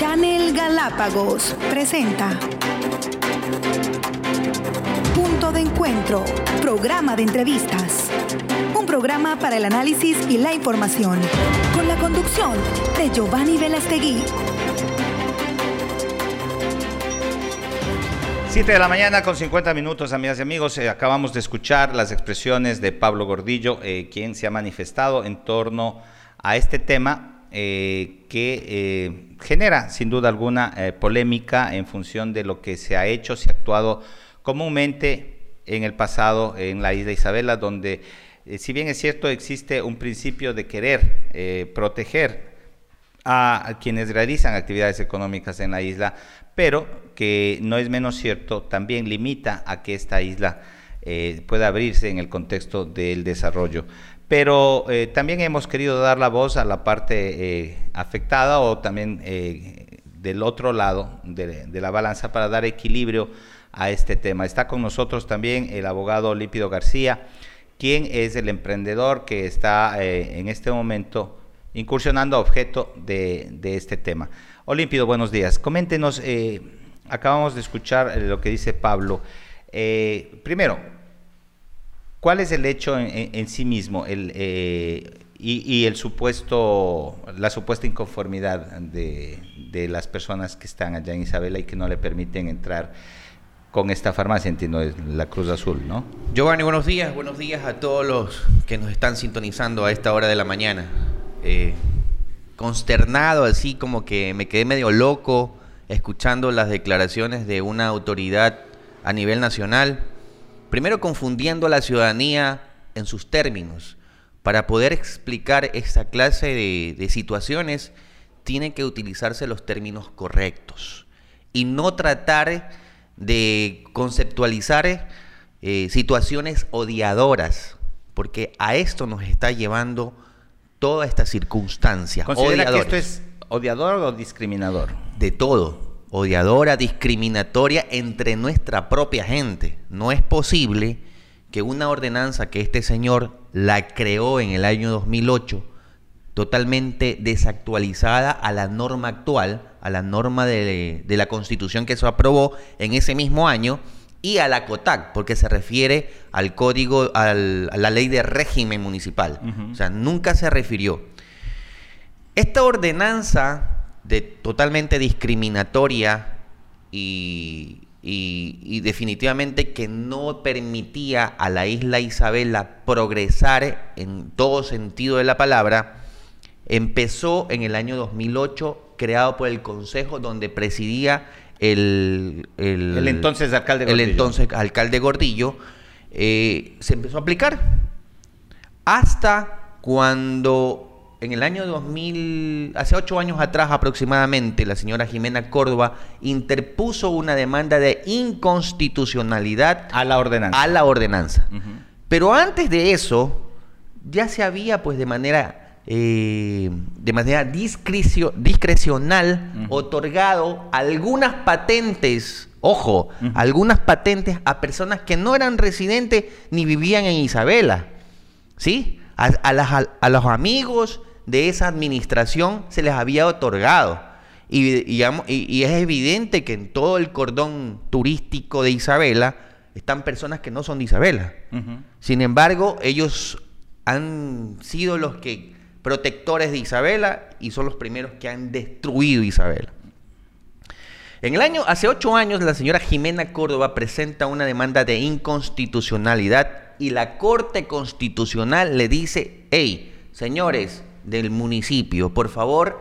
Channel Galápagos presenta Punto de Encuentro, programa de entrevistas. Un programa para el análisis y la información, con la conducción de Giovanni Velastegui. 7 de la mañana con 50 minutos, amigas y amigos. Eh, acabamos de escuchar las expresiones de Pablo Gordillo, eh, quien se ha manifestado en torno a este tema eh, que genera sin duda alguna polémica en función de lo que se ha hecho, se ha actuado comúnmente en el pasado en la isla Isabela, donde si bien es cierto existe un principio de querer proteger a quienes realizan actividades económicas en la isla, pero que no es menos cierto, también limita a que esta isla eh, pueda abrirse en el contexto del desarrollo. Pero eh, también hemos querido dar la voz a la parte eh, afectada o también del otro lado de, la balanza para dar equilibrio a este tema. Está con nosotros también el abogado Lípido García, quien es el emprendedor que está en este momento incursionando objeto de, este tema. Olímpido, buenos días. Coméntenos, eh, acabamos de escuchar eh, lo que dice Pablo. Eh, primero, ¿cuál es el hecho en, sí mismo el, y, el supuesto, la supuesta inconformidad de, las personas que están allá en Isabela y que no le permiten entrar con esta farmacia, entiendo, es la Cruz Azul, ¿no? Giovanni, buenos días, buenos días a todos los que nos están sintonizando a esta hora de la mañana. Consternado, así como que me quedé medio loco escuchando las declaraciones de una autoridad a nivel nacional, primero confundiendo a la ciudadanía en sus términos. Para poder explicar esta clase de, situaciones, tienen que utilizarse los términos correctos y no tratar de conceptualizar eh, situaciones odiadoras, porque a esto nos está llevando toda esta circunstancia. ¿Considera que esto es odiador o discriminador? De todo. Odiadora, discriminatoria entre nuestra propia gente. No es posible que una ordenanza que este señor la creó en el año 2008, totalmente desactualizada a la norma actual, a la norma de, de la constitución que se aprobó en ese mismo año, y a la COTAC, porque se refiere al código, a la ley de régimen municipal. O sea, nunca se refirió. Esta ordenanza de totalmente discriminatoria y, y, definitivamente que no permitía a la isla Isabela progresar en todo sentido de la palabra, empezó en el año 2008, creado por el Consejo donde presidía el, el, entonces alcalde Gordillo, el entonces alcalde Gordillo eh, se empezó a aplicar. Hasta cuando en el año 2000, hace ocho años atrás aproximadamente, la señora Jimena Córdoba interpuso una demanda de inconstitucionalidad a la ordenanza. A la ordenanza. Pero antes de eso, ya se había pues de manera eh, de manera discrecional otorgado algunas patentes, ojo, algunas patentes a personas que no eran residentes ni vivían en Isabela. ¿Sí? A, los amigos de esa administración se les había otorgado. Y, y, es evidente que en todo el cordón turístico de Isabela están personas que no son de Isabela. Sin embargo, ellos han sido los que protectores de Isabela y son los primeros que han destruido Isabela. En el año, hace ocho años, la señora Jimena Córdoba presenta una demanda de inconstitucionalidad y la Corte Constitucional le dice, hey, señores del municipio, por favor,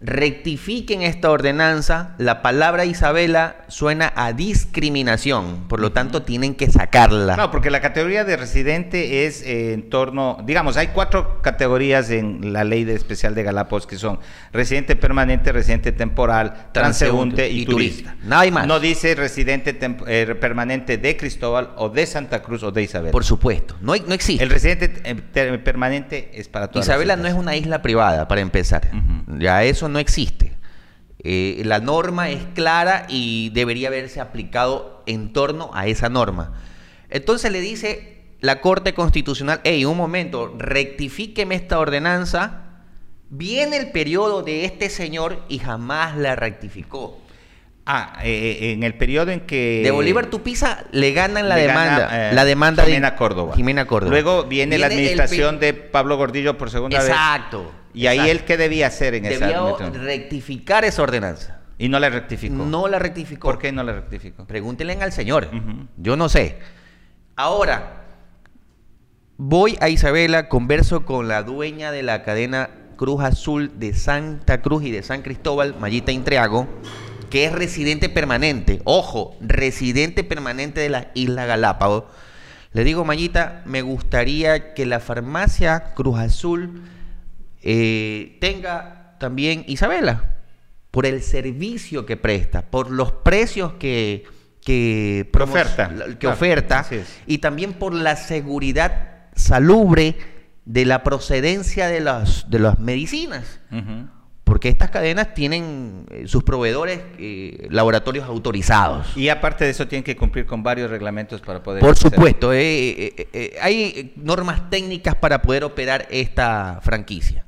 rectifiquen esta ordenanza, la palabra Isabela suena a discriminación, por lo tanto tienen que sacarla. No, porque la categoría de residente es eh, en torno, digamos, hay cuatro categorías en la ley de especial de Galápagos que son residente permanente, residente temporal, transeúnte y, turista. Nada más. No dice residente eh, permanente de Cristóbal o de Santa Cruz o de Isabela. Por supuesto, no, no existe. El residente eh, permanente es para todas Isabela no es una isla privada, para empezar. Ya eso no existe. Eh, la norma es clara y debería haberse aplicado en torno a esa norma. Entonces le dice la Corte Constitucional, hey, un momento, rectifíqueme esta ordenanza Viene el periodo de este señor y jamás la rectificó. Ah, eh, en el periodo en que... De Bolívar Tupiza le ganan la le demanda. gana, eh, la demanda Jimena de Córdoba. Jimena Córdoba. Luego viene, la administración de Pablo Gordillo por segunda vez. Exacto. Y ahí él qué debía hacer en esa Debió administración? rectificar esa ordenanza. Y no la rectificó. No la rectificó. ¿Por qué no la rectificó? Pregúntenle al señor. Yo no sé. Ahora, voy a Isabela, converso con la dueña de la cadena Cruz Azul de Santa Cruz y de San Cristóbal, Mayita Intriago, que es residente permanente. Ojo, residente permanente de la Isla Galápagos. Le digo, Mayita, me gustaría que la farmacia Cruz Azul eh, tenga también Isabela, por el servicio que presta, por los precios que, que, promo- oferta, que claro, oferta y también por la seguridad salubre de la procedencia de las, de las medicinas. Porque estas cadenas tienen eh, sus proveedores, eh, laboratorios autorizados. Y aparte de eso tienen que cumplir con varios reglamentos para poder... Por hacer- supuesto, eh, hay normas técnicas para poder operar esta franquicia.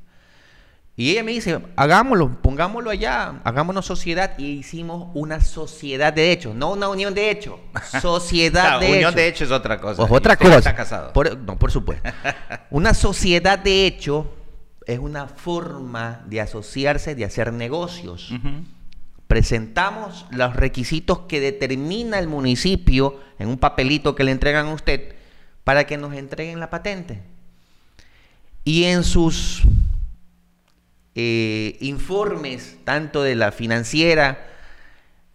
Y ella me dice, hagámoslo, pongámoslo allá, hagámonos sociedad. Y hicimos una sociedad de hecho, no una unión de hecho, sociedad de unión hecho. de hecho es otra cosa. Es Y otra cosa. Está casado. Por- no, por supuesto. Una sociedad de hecho es una forma de asociarse, de hacer negocios. Presentamos los requisitos que determina el municipio en un papelito que le entregan a usted para que nos entreguen la patente. Y en sus eh, informes, tanto de la financiera,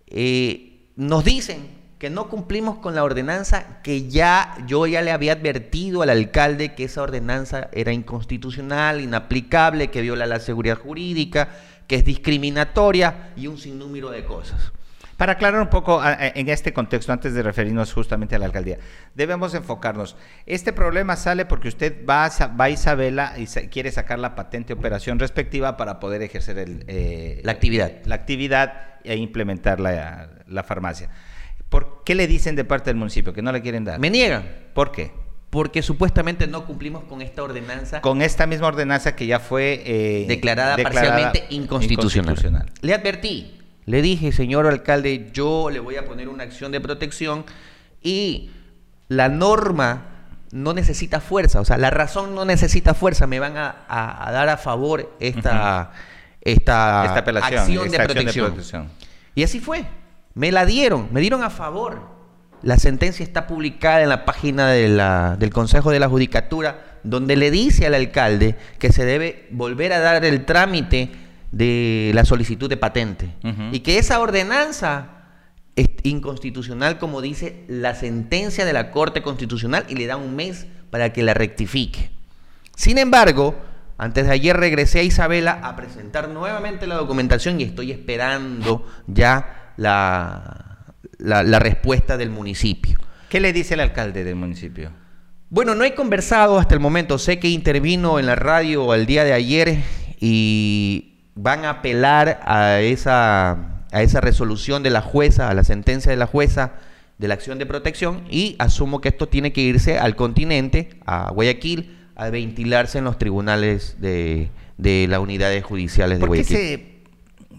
eh, nos dicen que no cumplimos con la ordenanza, que ya yo ya le había advertido al alcalde que esa ordenanza era inconstitucional, inaplicable, que viola la seguridad jurídica, que es discriminatoria y un sinnúmero de cosas. Para aclarar un poco a- a- en este contexto, antes de referirnos justamente a la alcaldía, debemos enfocarnos. Este problema sale porque usted va a, va a Isabela y sa- quiere sacar la patente de operación respectiva para poder ejercer el, eh, La actividad. la actividad e implementar la, la farmacia. ¿Por qué le dicen de parte del municipio que no le quieren dar? Me niegan, ¿Por qué? porque supuestamente no cumplimos con esta ordenanza Con esta misma ordenanza que ya fue eh, declarada, parcialmente inconstitucional. Le advertí, le dije, señor alcalde, yo le voy a poner una acción de protección y la norma no necesita fuerza, o sea, la razón no necesita fuerza, me van a, a- a dar a favor esta, esta, Esta apelación, acción, esta de, acción de protección. protección. Y así fue, me la dieron, me dieron a favor. La sentencia está publicada en la página de la- del Consejo de la Judicatura, donde le dice al alcalde que se debe volver a dar el trámite de la solicitud de patente. Y que esa ordenanza es inconstitucional, como dice la sentencia de la Corte Constitucional, y le da un mes para que la rectifique. Sin embargo, antes de ayer regresé a Isabela a presentar nuevamente la documentación y estoy esperando ya la, la- la respuesta del municipio. ¿Qué le dice el alcalde del municipio? Bueno, no he conversado hasta el momento. Sé que intervino en la radio el día de ayer y van a apelar a esa, a esa resolución de la jueza, a la sentencia de la jueza de la acción de protección y asumo que esto tiene que irse al continente, a Guayaquil, a ventilarse en los tribunales de, de las unidades judiciales de ¿Por qué Guayaquil. se,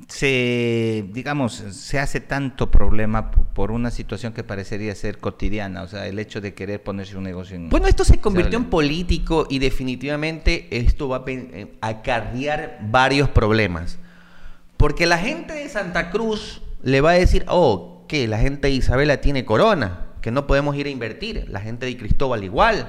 se, digamos, se hace tanto problema por una situación que parecería ser cotidiana? O sea, el hecho de querer ponerse un negocio en... Bueno, esto se convirtió en político y definitivamente esto va a eh, acarrear varios problemas. Porque la gente de Santa Cruz le va a decir, oh, que la gente de Isabela tiene corona, que no podemos ir a invertir. La gente de Cristóbal igual.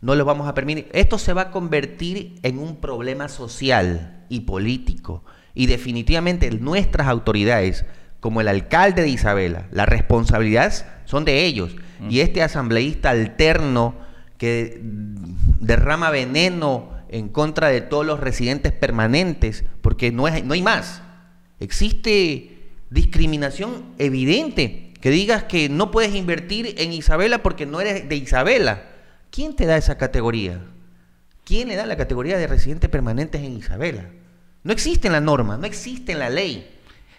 No les vamos a permitir. Esto se va a convertir en un problema social y político. Y definitivamente nuestras autoridades, como el alcalde de Isabela, las responsabilidades son de ellos. Y este asambleísta alterno que derrama veneno en contra de todos los residentes permanentes, porque no, es, no hay más. Existe discriminación evidente. Que digas que no puedes invertir en Isabela porque no eres de Isabela. ¿Quién te da esa categoría? ¿Quién le da la categoría de residentes permanentes en Isabela? No existe la norma, no existe la ley.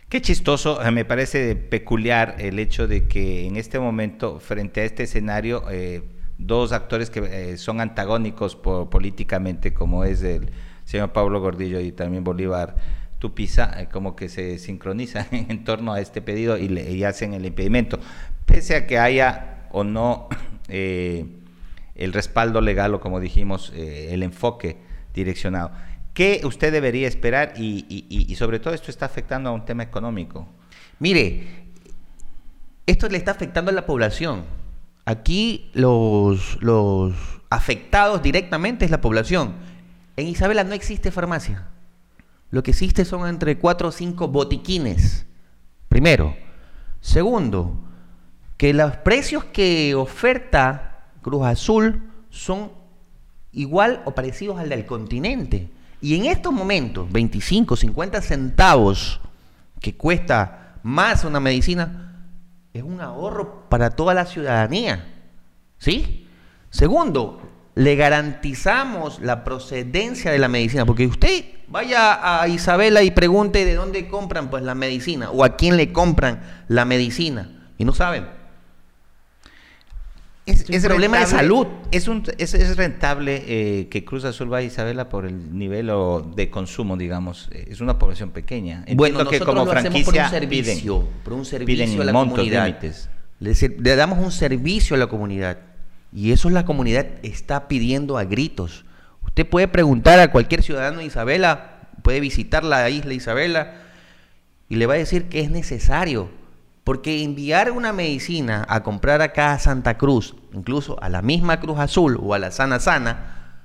Qué chistoso, eh, me parece peculiar el hecho de que en este momento, frente a este escenario, eh, dos actores que eh, son antagónicos po- políticamente, como es el señor Pablo Gordillo y también Bolívar Tupiza, como que se sincronizan en torno a este pedido y, le, hacen el impedimento, pese a que haya o no el respaldo legal o como dijimos, el enfoque direccionado. ¿Qué usted debería esperar y, sobre todo esto está afectando a un tema económico? Mire, esto le está afectando a la población. Aquí los, los afectados directamente es la población. En Isabela no existe farmacia. Lo que existe son entre cuatro o cinco botiquines. Primero. Segundo, que los precios que oferta Cruz Azul son igual o parecidos al del continente. Y en estos momentos, 25, 50 centavos que cuesta más una medicina, es un ahorro para toda la ciudadanía. ¿Sí? Segundo, le garantizamos la procedencia de la medicina, porque usted vaya a Isabela y pregunte de dónde compran pues la medicina o a quién le compran la medicina y no saben. Es, un problema de salud. Es, un, es, rentable eh, que Cruz Azul vaya a Isabela por el nivel de consumo, digamos. Es una población pequeña. Entiendo bueno, que como franquicia por un servicio, por un servicio a la comunidad. Le, le damos un servicio a la comunidad. Y eso la comunidad está pidiendo a gritos. Usted puede preguntar a cualquier ciudadano de Isabela, puede visitar la isla Isabela y le va a decir que es necesario. Porque enviar una medicina a comprar acá a Santa Cruz, incluso a la misma Cruz Azul o a la Sana Sana,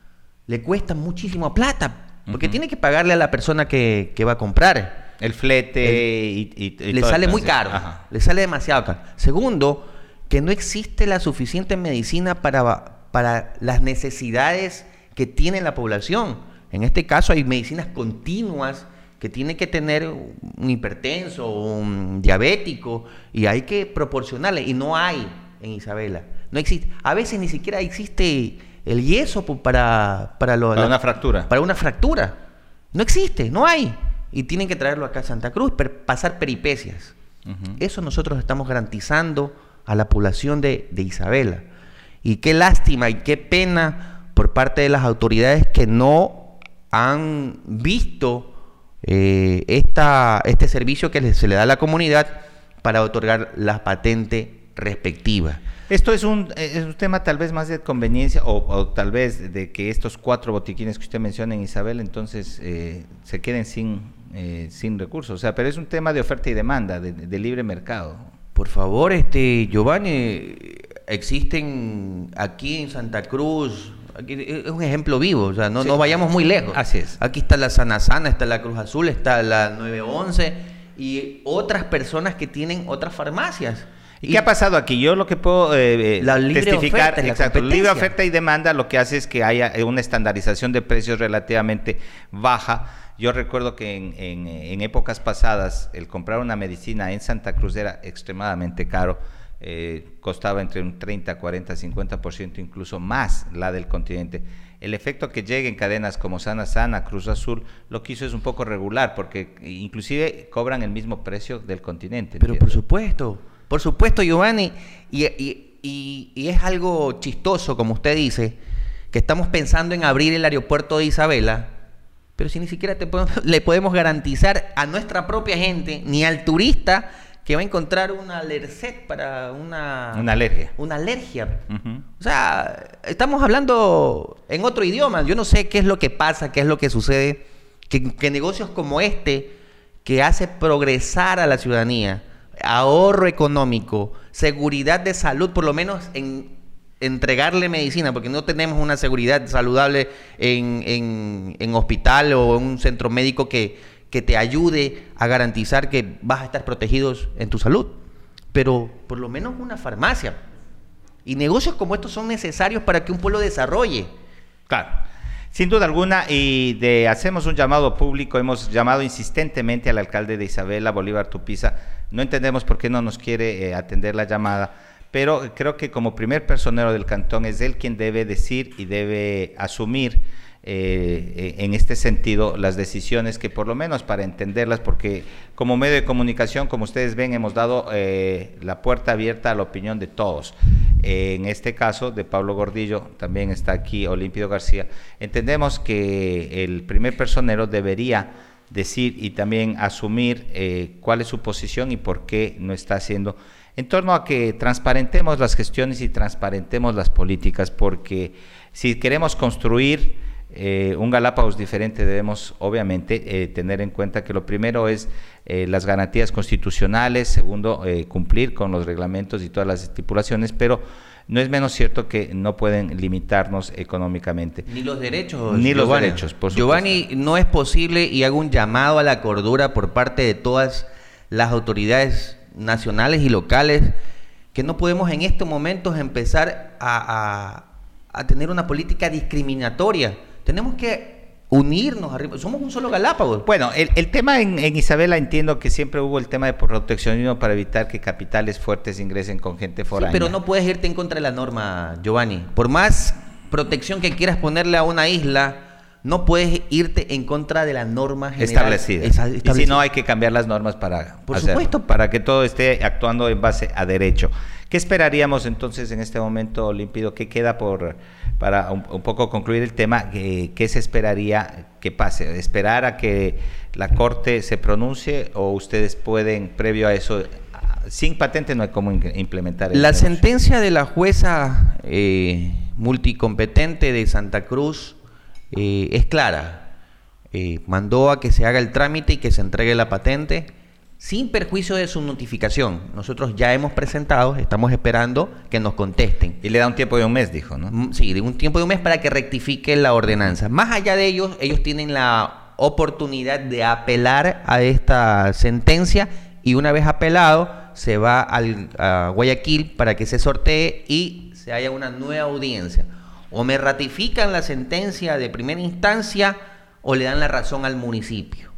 le cuesta muchísimo plata. Porque tiene que pagarle a la persona que, va a comprar. El flete y, Le sale muy caro. Le sale demasiado caro. Segundo, que no existe la suficiente medicina para, para las necesidades que tiene la población. En este caso hay medicinas continuas que tiene que tener un hipertenso, un diabético, y hay que proporcionarle, y no hay en Isabela. No existe. A veces ni siquiera existe el yeso para, para, una fractura. Para una fractura. No existe, no hay. Y tienen que traerlo acá a Santa Cruz, pasar peripecias. Eso nosotros estamos garantizando a la población de, Isabela. Y qué lástima y qué pena por parte de las autoridades que no han visto eh, esta, este servicio que se le da a la comunidad para otorgar la patente respectiva. Esto es un, es un tema tal vez más de conveniencia o, tal vez de que estos cuatro botiquines que usted menciona en Isabel entonces eh, se queden sin, eh, sin recursos. O sea, pero es un tema de oferta y demanda, de libre mercado. Por favor, este Giovanni, existen aquí en Santa Cruz, es un ejemplo vivo, o sea, no, no vayamos muy lejos. Así es. Aquí está la Sana Sana, está la Cruz Azul, está la 911 y otras personas que tienen otras farmacias. ¿Y, qué ha pasado aquí? Yo lo que puedo eh, eh, testificar, exacto, la libre oferta y demanda lo que hace es que haya una estandarización de precios relativamente baja yo recuerdo que en, épocas pasadas el comprar una medicina en Santa Cruz era extremadamente caro. Eh, costaba entre un 30, 40, 50% incluso más la del continente. El efecto que llegue en cadenas como Sana Sana, Cruz Azul, lo que hizo es un poco regular, porque inclusive cobran el mismo precio del continente. Pero por supuesto, por supuesto, Giovanni, y, y es algo chistoso, como usted dice, que estamos pensando en abrir el aeropuerto de Isabela, pero si ni siquiera te le podemos garantizar a nuestra propia gente, ni al turista, que va a encontrar una alercet para una... Una alergia. Una alergia. O sea, estamos hablando en otro idioma. Yo no sé qué es lo que pasa, qué es lo que sucede. Que, que negocios como este, que hace progresar a la ciudadanía, ahorro económico, seguridad de salud, por lo menos en entregarle medicina, porque no tenemos una seguridad saludable en, en, hospital o en un centro médico que, que, te ayude a garantizar que vas a estar protegidos en tu salud. Pero por lo menos una farmacia. Y negocios como estos son necesarios para que un pueblo desarrolle. Claro. Sin duda alguna, y de hacemos un llamado público, hemos llamado insistentemente al alcalde de Isabela, Bolívar Tupiza. No entendemos por qué no nos quiere eh, atender la llamada pero creo que como primer personero del cantón es él quien debe decir y debe asumir eh, en este sentido las decisiones que por lo menos para entenderlas, porque como medio de comunicación, como ustedes ven, hemos dado eh, la puerta abierta a la opinión de todos. En este caso de Pablo Gordillo, también está aquí Olímpido García. Entendemos que el primer personero debería decir y también asumir eh, cuál es su posición y por qué no está haciendo en torno a que transparentemos las gestiones y transparentemos las políticas, porque si queremos construir eh, un Galápagos diferente debemos obviamente eh, tener en cuenta que lo primero es las garantías constitucionales, segundo, cumplir con los reglamentos y todas las estipulaciones, pero no es menos cierto que no pueden limitarnos económicamente. Ni los derechos. Ni los derechos, por supuesto. Giovanni, no es posible y hago un llamado a la cordura por parte de todas las autoridades nacionales y locales que no podemos en estos momentos empezar a, a tener una política discriminatoria. Tenemos que unirnos arriba. Somos un solo Galápagos. Bueno, el, tema en, Isabela entiendo que siempre hubo el tema de proteccionismo para evitar que capitales fuertes ingresen con gente foránea. pero no puedes irte en contra de la norma, Giovanni. Por más protección que quieras ponerle a una isla, no puedes irte en contra de la norma general establecida. Y si no, hay que cambiar las normas para, Por supuesto. para que todo esté actuando en base a derecho. ¿Qué esperaríamos entonces en este momento, Límpido? ¿Qué queda por para un, poco concluir el tema? ¿qué, se esperaría que pase? ¿Esperar a que la Corte se pronuncie o ustedes pueden, previo a eso, sin patente no hay cómo implementar La sentencia de la jueza eh, multicompetente de Santa Cruz eh, es clara. Eh, mandó a que se haga el trámite y que se entregue la patente sin perjuicio de su notificación. Nosotros ya hemos presentado, estamos esperando que nos contesten. Y le da un tiempo de un mes, dijo, ¿no? Mm, sí, de un tiempo de un mes para que rectifique la ordenanza. Más allá de ellos, ellos tienen la oportunidad de apelar a esta sentencia y una vez apelado se va al, a Guayaquil para que se sortee y se haya una nueva audiencia. O me ratifican la sentencia de primera instancia o le dan la razón al municipio.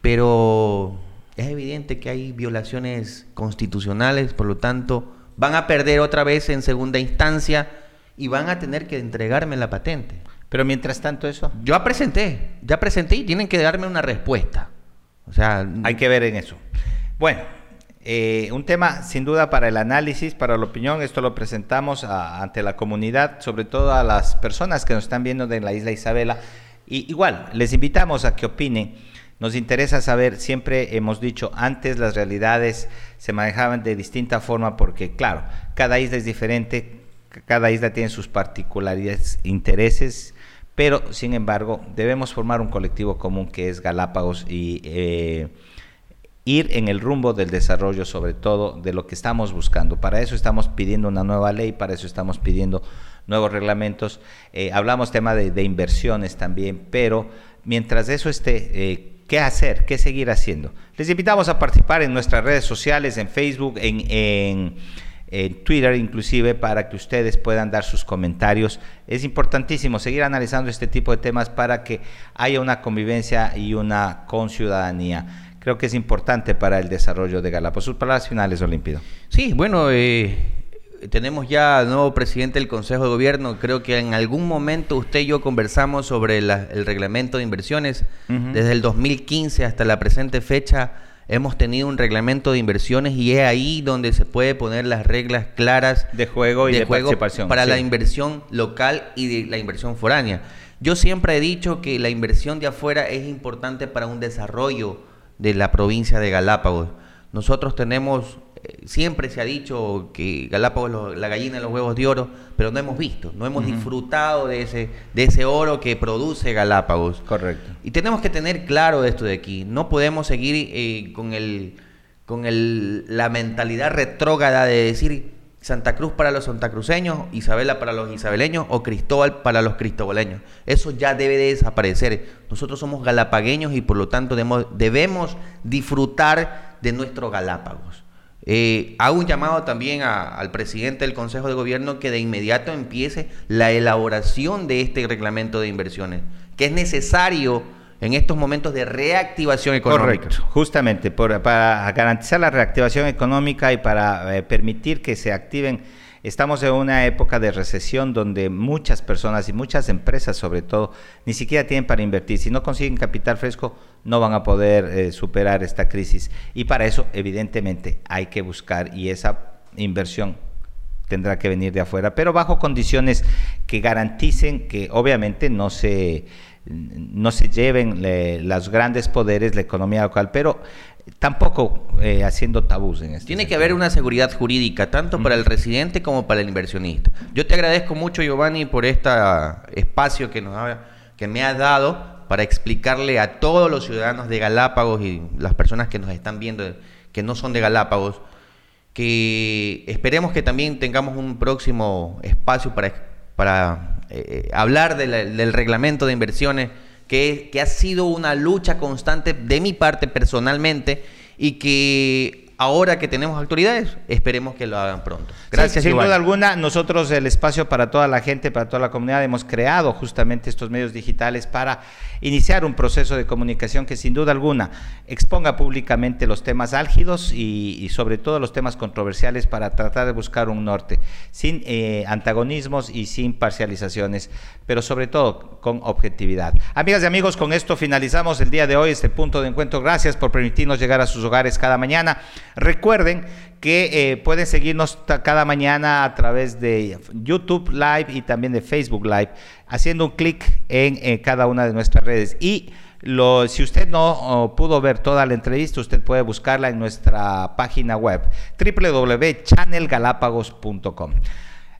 Pero es evidente que hay violaciones constitucionales, por lo tanto, van a perder otra vez en segunda instancia y van a tener que entregarme la patente. Pero mientras tanto eso... Yo presenté, ya presenté y tienen que darme una respuesta. O sea... Hay que ver en eso. Bueno, eh, un tema sin duda para el análisis, para la opinión, esto lo presentamos ante la comunidad, sobre todo a las personas que nos están viendo de la isla Isabela. Y igual, les invitamos a que opinen nos interesa saber, siempre hemos dicho, antes las realidades se manejaban de distinta forma porque, claro, cada isla es diferente, cada isla tiene sus particularidades, intereses, pero sin embargo debemos formar un colectivo común que es Galápagos y eh, ir en el rumbo del desarrollo, sobre todo de lo que estamos buscando. Para eso estamos pidiendo una nueva ley, para eso estamos pidiendo nuevos reglamentos. Eh, hablamos tema de, inversiones también, pero mientras eso esté, eh, qué hacer, qué seguir haciendo. Les invitamos a participar en nuestras redes sociales, en Facebook, en, Twitter inclusive, para que ustedes puedan dar sus comentarios. Es importantísimo seguir analizando este tipo de temas para que haya una convivencia y una conciudadanía. Creo que es importante para el desarrollo de Galápagos. Sus palabras finales, Olímpido. Sí, bueno, eh, tenemos ya nuevo presidente del Consejo de Gobierno. Creo que en algún momento usted y yo conversamos sobre el reglamento de inversiones. Desde el 2015 hasta la presente fecha hemos tenido un reglamento de inversiones y es ahí donde se puede poner las reglas claras de juego y de, participación para la inversión local y de la inversión foránea. Yo siempre he dicho que la inversión de afuera es importante para un desarrollo de la provincia de Galápagos. Nosotros tenemos siempre se ha dicho que Galápagos la gallina de los huevos de oro, pero no hemos visto, no hemos disfrutado de ese, de ese oro que produce Galápagos. Correcto. Y tenemos que tener claro esto de aquí. No podemos seguir eh, con el con el, la mentalidad retrógrada de decir Santa Cruz para los santacruceños, Isabela para los isabeleños o Cristóbal para los cristoboleños. Eso ya debe de desaparecer. Nosotros somos galapagueños y por lo tanto debemos, debemos disfrutar de nuestro Galápagos. Eh, hago un llamado también al presidente del Consejo de Gobierno que de inmediato empiece la elaboración de este reglamento de inversiones, que es necesario en estos momentos de reactivación económica. Correcto, justamente para garantizar la reactivación económica y para eh, permitir que se activen Estamos en una época de recesión donde muchas personas y muchas empresas sobre todo ni siquiera tienen para invertir. Si no consiguen capital fresco no van a poder eh, superar esta crisis y para eso evidentemente hay que buscar y esa inversión tendrá que venir de afuera, pero bajo condiciones que garanticen que obviamente no se, no se lleven los grandes poderes, la economía local, pero tampoco eh, haciendo tabús en esto. Tiene que haber una seguridad jurídica, tanto para el residente como para el inversionista. Yo te agradezco mucho, Giovanni, por este espacio que, nos que me has dado para explicarle a todos los ciudadanos de Galápagos y las personas que nos están viendo que no son de Galápagos, que esperemos que también tengamos un próximo espacio para, para eh, hablar del reglamento de inversiones, que, ha sido una lucha constante de mi parte personalmente y que ahora que tenemos autoridades, esperemos que lo hagan pronto. Gracias. sin duda alguna, nosotros el espacio para toda la gente, para toda la comunidad, hemos creado justamente estos medios digitales para iniciar un proceso de comunicación que sin duda alguna exponga públicamente los temas álgidos y, sobre todo los temas controversiales para tratar de buscar un norte, sin eh, antagonismos y sin parcializaciones, pero sobre todo con objetividad. Amigas y amigos, con esto finalizamos el día de hoy este punto de encuentro. Gracias por permitirnos llegar a sus hogares cada mañana. Recuerden que eh, pueden seguirnos cada mañana a través de YouTube Live y también de Facebook Live, haciendo un clic en, cada una de nuestras redes. Y si usted no pudo ver toda la entrevista, usted puede buscarla en nuestra página web www.channelgalapagos.com.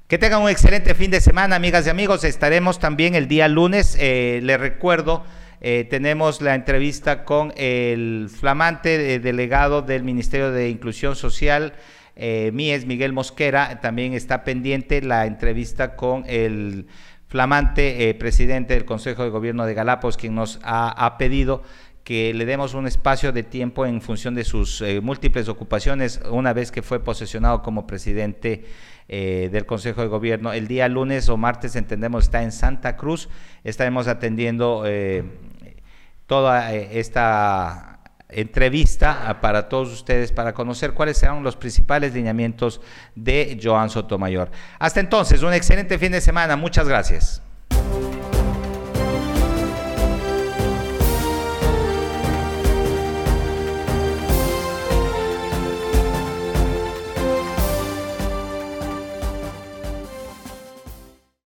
Que tengan un excelente fin de semana, amigas y amigos. Estaremos también el día lunes. Eh, les recuerdo eh, tenemos la entrevista con el flamante eh, delegado del Ministerio de Inclusión Social, eh, Mies Miguel Mosquera. También está pendiente la entrevista con el flamante eh, presidente del Consejo de Gobierno de Galápagos, quien nos ha, pedido que le demos un espacio de tiempo en función de sus múltiples ocupaciones una vez que fue posesionado como presidente del Consejo de Gobierno. El día lunes o martes, entendemos, está en Santa Cruz. Estaremos atendiendo toda eh, esta entrevista ah, para todos ustedes para conocer cuáles serán los principales lineamientos de Joan Sotomayor. Hasta entonces, un excelente fin de semana. Muchas gracias.